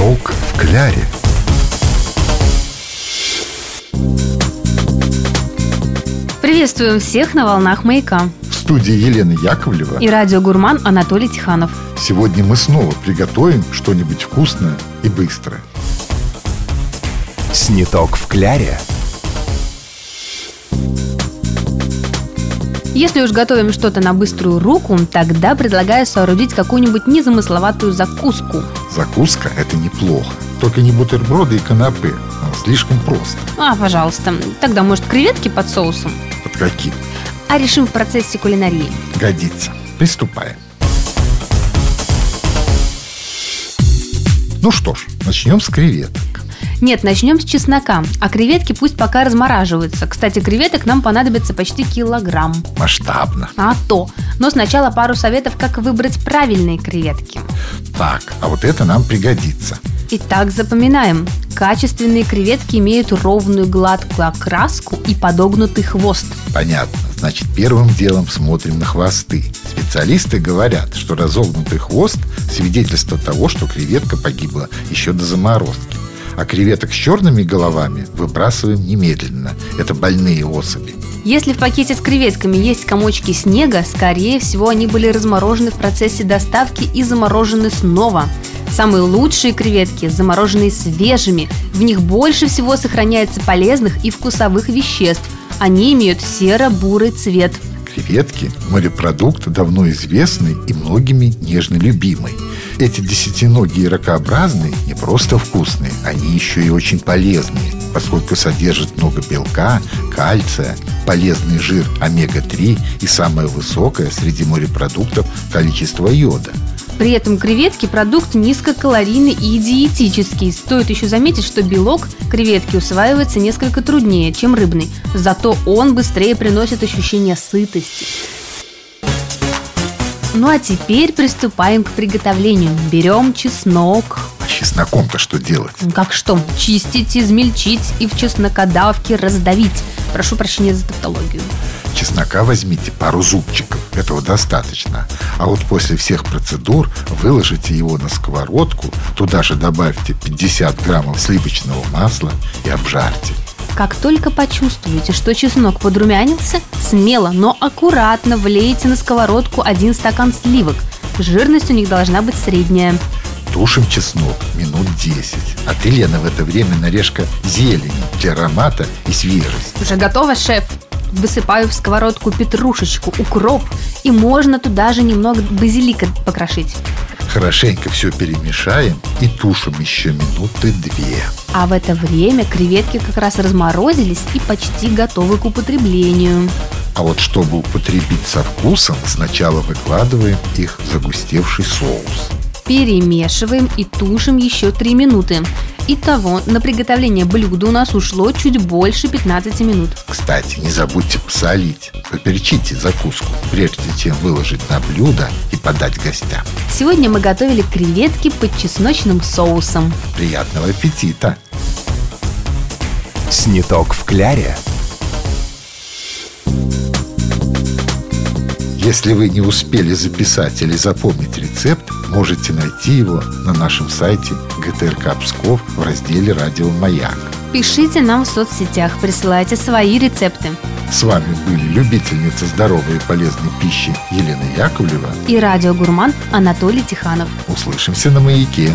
Сниток в кляре. Приветствуем всех на волнах маяка. В студии Елена Яковлева. И радиогурман Анатолий Тиханов. Сегодня мы снова приготовим что-нибудь вкусное и быстрое. Сниток в кляре. Если уж готовим что-то на быструю руку, тогда предлагаю соорудить какую-нибудь незамысловатую закуску. Закуска – это неплохо. Только не бутерброды и канапе. Слишком просто. А, пожалуйста. Тогда, может, креветки под соусом? Под каким? А решим в процессе кулинарии. Годится. Приступаем. Ну что ж, начнем с креветок. Нет, начнем с чеснока, а креветки пусть пока размораживаются. Кстати, креветок нам понадобится почти килограмм. Масштабно. А то. Но сначала пару советов, как выбрать правильные креветки. Так, а вот это нам пригодится. Итак, запоминаем. Качественные креветки имеют ровную гладкую окраску и подогнутый хвост. Понятно. Значит, первым делом смотрим на хвосты. Специалисты говорят, что разогнутый хвост – свидетельство того, что креветка погибла еще до заморозки. А креветок с черными головами выбрасываем немедленно. Это больные особи. Если в пакете с креветками есть комочки снега, скорее всего, они были разморожены в процессе доставки и заморожены снова. Самые лучшие креветки замороженные свежими. В них больше всего сохраняется полезных и вкусовых веществ. Они имеют серо-бурый цвет. Креветки – морепродукт давно известный и многими нежно любимый. Эти десятиногие ракообразные не просто вкусные, они еще и очень полезные, поскольку содержат много белка, кальция, полезный жир омега-3 и самое высокое среди морепродуктов количество йода – при этом креветки – продукт низкокалорийный и диетический. Стоит еще заметить, что белок креветки усваивается несколько труднее, чем рыбный. Зато он быстрее приносит ощущение сытости. Ну а теперь приступаем к приготовлению. Берем чеснок. А чесноком-то что делать? Как что? Чистить, измельчить и в чеснокодавке раздавить. Прошу прощения за тавтологию. Чеснока возьмите пару зубчиков, этого достаточно. А вот после всех процедур выложите его на сковородку, туда же добавьте 50 граммов сливочного масла и обжарьте. Как только почувствуете, что чеснок подрумянился, смело, но аккуратно влейте на сковородку один стакан сливок. Жирность у них должна быть средняя. Тушим чеснок минут 10. А ты, Лена, в это время нарежь-ка зелени для аромата и свежести. Уже готово, шеф? Высыпаю в сковородку петрушечку, укроп и можно туда же немного базилика покрошить. Хорошенько все перемешаем и тушим еще минуты две. А в это время креветки как раз разморозились и почти готовы к употреблению. А вот чтобы употребить со вкусом, сначала выкладываем их в загустевший соус. Перемешиваем и тушим еще 3 минуты. Итого, на приготовление блюда у нас ушло чуть больше 15 минут. Кстати, не забудьте посолить. Поперчите закуску, прежде чем выложить на блюдо и подать гостям. Сегодня мы готовили креветки под чесночным соусом. Приятного аппетита! Сниток в кляре – Если вы не успели записать или запомнить рецепт, можете найти его на нашем сайте ГТРК Псков в разделе «Радио Маяк». Пишите нам в соцсетях, присылайте свои рецепты. С вами были любительница здоровой и полезной пищи Елена Яковлева и радиогурман Анатолий Тиханов. Услышимся на «Маяке».